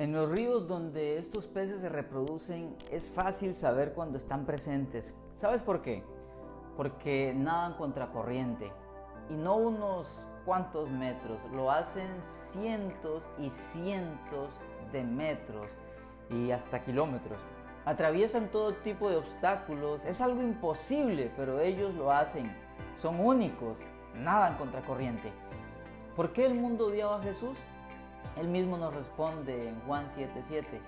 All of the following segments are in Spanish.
En los ríos donde estos peces se reproducen es fácil saber cuando están presentes. ¿Sabes por qué? Porque nadan contracorriente y no unos cuantos metros, lo hacen cientos y cientos de metros y hasta kilómetros. Atraviesan todo tipo de obstáculos, es algo imposible, pero ellos lo hacen. Son únicos, nadan contracorriente. ¿Por qué el mundo odiaba a Jesús? Él mismo nos responde en Juan 7:7.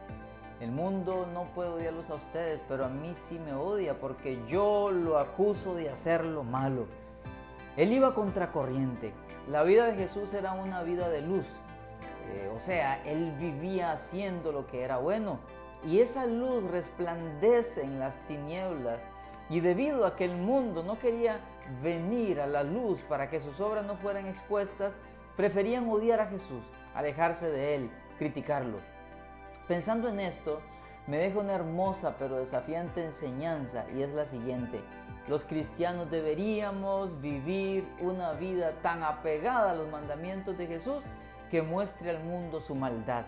El mundo no puede odiarlos a ustedes, pero a mí sí me odia porque yo lo acuso de hacer lo malo. Él iba contracorriente. La vida de Jesús era una vida de luz. Eh, o sea, él vivía haciendo lo que era bueno. Y esa luz resplandece en las tinieblas. Y debido a que el mundo no quería venir a la luz para que sus obras no fueran expuestas, preferían odiar a Jesús alejarse de Él, criticarlo. Pensando en esto, me deja una hermosa pero desafiante enseñanza y es la siguiente. Los cristianos deberíamos vivir una vida tan apegada a los mandamientos de Jesús que muestre al mundo su maldad.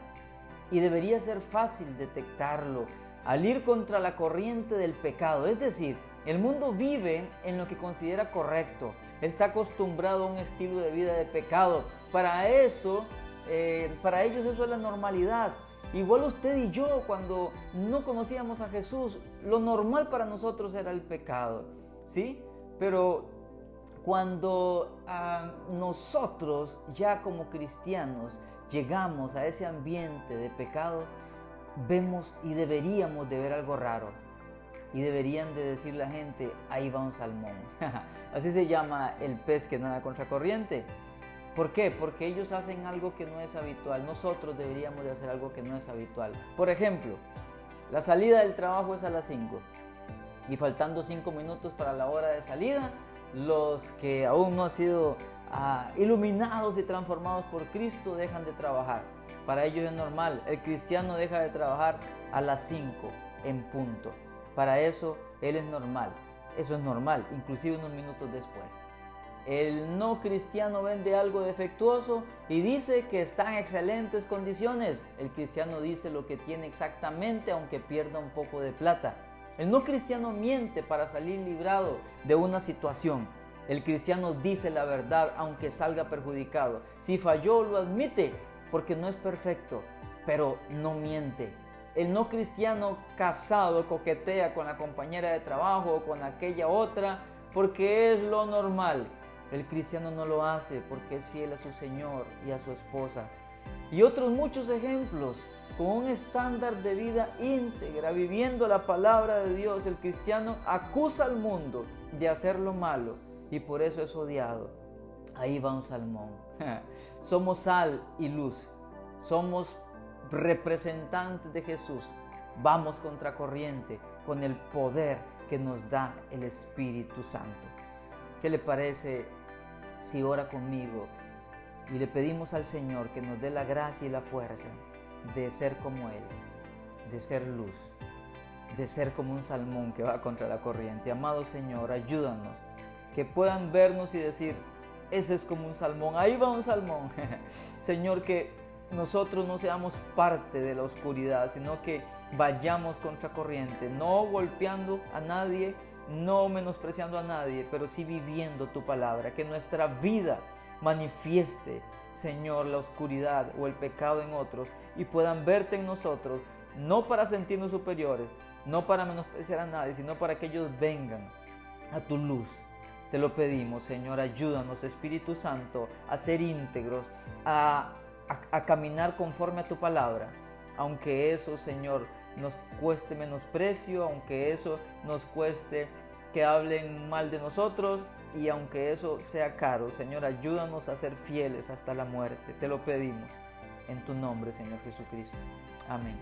Y debería ser fácil detectarlo al ir contra la corriente del pecado. Es decir, el mundo vive en lo que considera correcto, está acostumbrado a un estilo de vida de pecado. Para eso eh, para ellos eso es la normalidad. Igual usted y yo, cuando no conocíamos a Jesús, lo normal para nosotros era el pecado, ¿sí? Pero cuando ah, nosotros ya como cristianos llegamos a ese ambiente de pecado, vemos y deberíamos de ver algo raro. Y deberían de decir la gente, ahí va un salmón. Así se llama el pez que nada contra corriente. ¿Por qué? Porque ellos hacen algo que no es habitual. Nosotros deberíamos de hacer algo que no es habitual. Por ejemplo, la salida del trabajo es a las 5 y faltando 5 minutos para la hora de salida, los que aún no han sido ah, iluminados y transformados por Cristo dejan de trabajar. Para ellos es normal. El cristiano deja de trabajar a las 5 en punto. Para eso él es normal. Eso es normal, inclusive unos minutos después. El no cristiano vende algo defectuoso y dice que está en excelentes condiciones. El cristiano dice lo que tiene exactamente aunque pierda un poco de plata. El no cristiano miente para salir librado de una situación. El cristiano dice la verdad aunque salga perjudicado. Si falló lo admite porque no es perfecto, pero no miente. El no cristiano casado coquetea con la compañera de trabajo o con aquella otra porque es lo normal. El cristiano no lo hace porque es fiel a su Señor y a su esposa. Y otros muchos ejemplos con un estándar de vida íntegra, viviendo la palabra de Dios, el cristiano acusa al mundo de hacer lo malo y por eso es odiado. Ahí va un salmón. Somos sal y luz. Somos representantes de Jesús. Vamos contra corriente con el poder que nos da el Espíritu Santo. ¿Qué le parece si ora conmigo y le pedimos al Señor que nos dé la gracia y la fuerza de ser como Él, de ser luz, de ser como un salmón que va contra la corriente? Amado Señor, ayúdanos, que puedan vernos y decir, ese es como un salmón, ahí va un salmón. Señor, que nosotros no seamos parte de la oscuridad, sino que vayamos contra corriente, no golpeando a nadie, no menospreciando a nadie, pero sí viviendo tu palabra, que nuestra vida manifieste, Señor, la oscuridad o el pecado en otros y puedan verte en nosotros, no para sentirnos superiores, no para menospreciar a nadie, sino para que ellos vengan a tu luz. Te lo pedimos, Señor, ayúdanos, Espíritu Santo, a ser íntegros, a, caminar conforme a tu palabra, aunque eso, Señor, nos cueste menosprecio, aunque eso nos cueste que hablen mal de nosotros y aunque eso sea caro, Señor, ayúdanos a ser fieles hasta la muerte. Te lo pedimos en tu nombre, Señor Jesucristo. Amén.